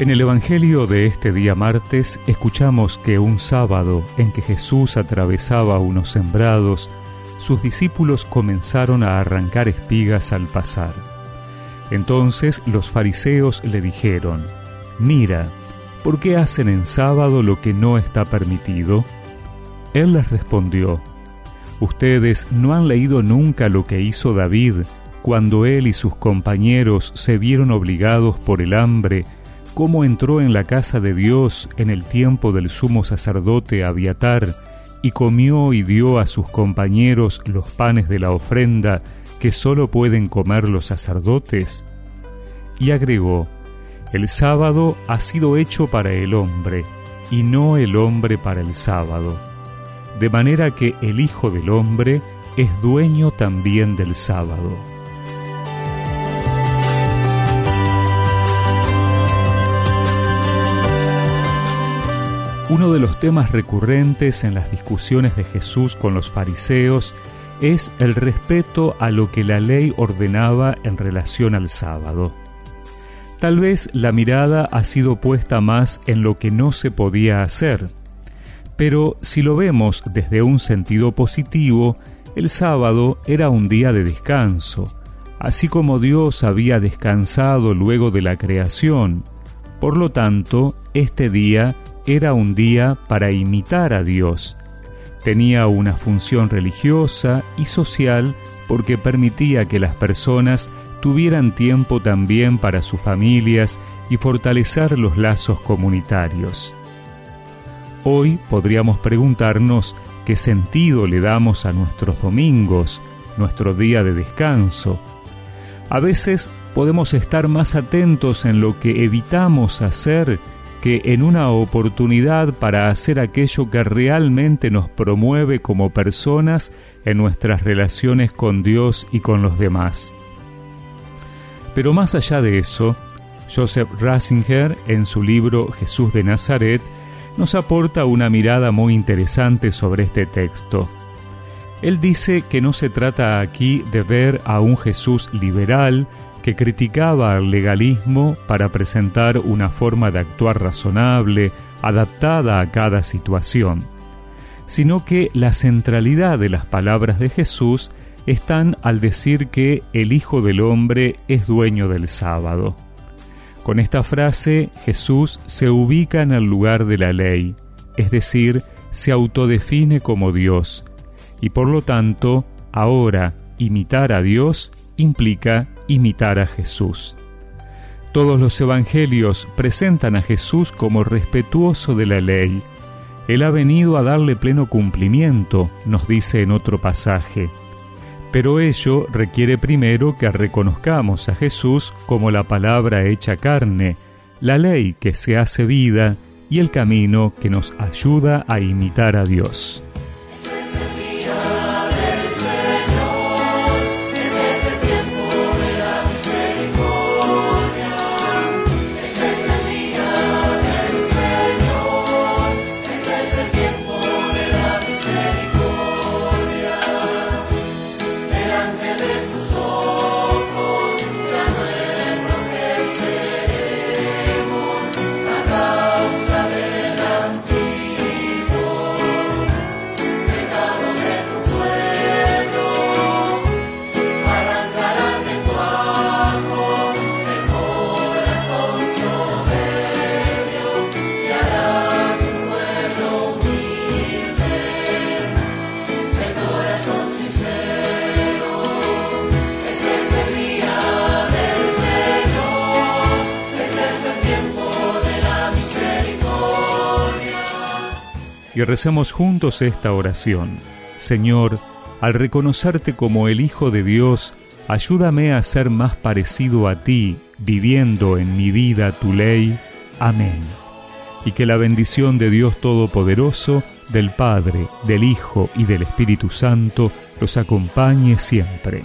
En el Evangelio de este día martes escuchamos que un sábado en que Jesús atravesaba unos sembrados, sus discípulos comenzaron a arrancar espigas al pasar. Entonces los fariseos le dijeron, Mira, ¿por qué hacen en sábado lo que no está permitido? Él les respondió, Ustedes no han leído nunca lo que hizo David cuando él y sus compañeros se vieron obligados por el hambre cómo entró en la casa de Dios en el tiempo del sumo sacerdote Abiatar, y comió y dio a sus compañeros los panes de la ofrenda que sólo pueden comer los sacerdotes? Y agregó, el sábado ha sido hecho para el hombre, y no el hombre para el sábado. De manera que el Hijo del Hombre es dueño también del sábado. Uno de los temas recurrentes en las discusiones de Jesús con los fariseos es el respeto a lo que la ley ordenaba en relación al sábado. Tal vez la mirada ha sido puesta más en lo que no se podía hacer, pero si lo vemos desde un sentido positivo, el sábado era un día de descanso, así como Dios había descansado luego de la creación. Por lo tanto, este día era un día para imitar a Dios. Tenía una función religiosa y social porque permitía que las personas tuvieran tiempo también para sus familias y fortalecer los lazos comunitarios. Hoy podríamos preguntarnos qué sentido le damos a nuestros domingos, nuestro día de descanso. A veces podemos estar más atentos en lo que evitamos hacer en una oportunidad para hacer aquello que realmente nos promueve como personas en nuestras relaciones con Dios y con los demás. Pero más allá de eso, Joseph Ratzinger, en su libro Jesús de Nazaret, nos aporta una mirada muy interesante sobre este texto. Él dice que no se trata aquí de ver a un Jesús liberal que criticaba al legalismo para presentar una forma de actuar razonable, adaptada a cada situación, sino que la centralidad de las palabras de Jesús están al decir que el Hijo del Hombre es dueño del sábado. Con esta frase Jesús se ubica en el lugar de la ley, es decir, se autodefine como Dios, y por lo tanto, ahora imitar a Dios implica imitar a Jesús. Todos los evangelios presentan a Jesús como respetuoso de la ley. Él ha venido a darle pleno cumplimiento, nos dice en otro pasaje. Pero ello requiere primero que reconozcamos a Jesús como la palabra hecha carne, la ley que se hace vida y el camino que nos ayuda a imitar a Dios. Recemos juntos esta oración. Señor, al reconocerte como el Hijo de Dios, ayúdame a ser más parecido a ti, viviendo en mi vida tu ley. Amén. Y que la bendición de Dios Todopoderoso, del Padre, del Hijo y del Espíritu Santo los acompañe siempre.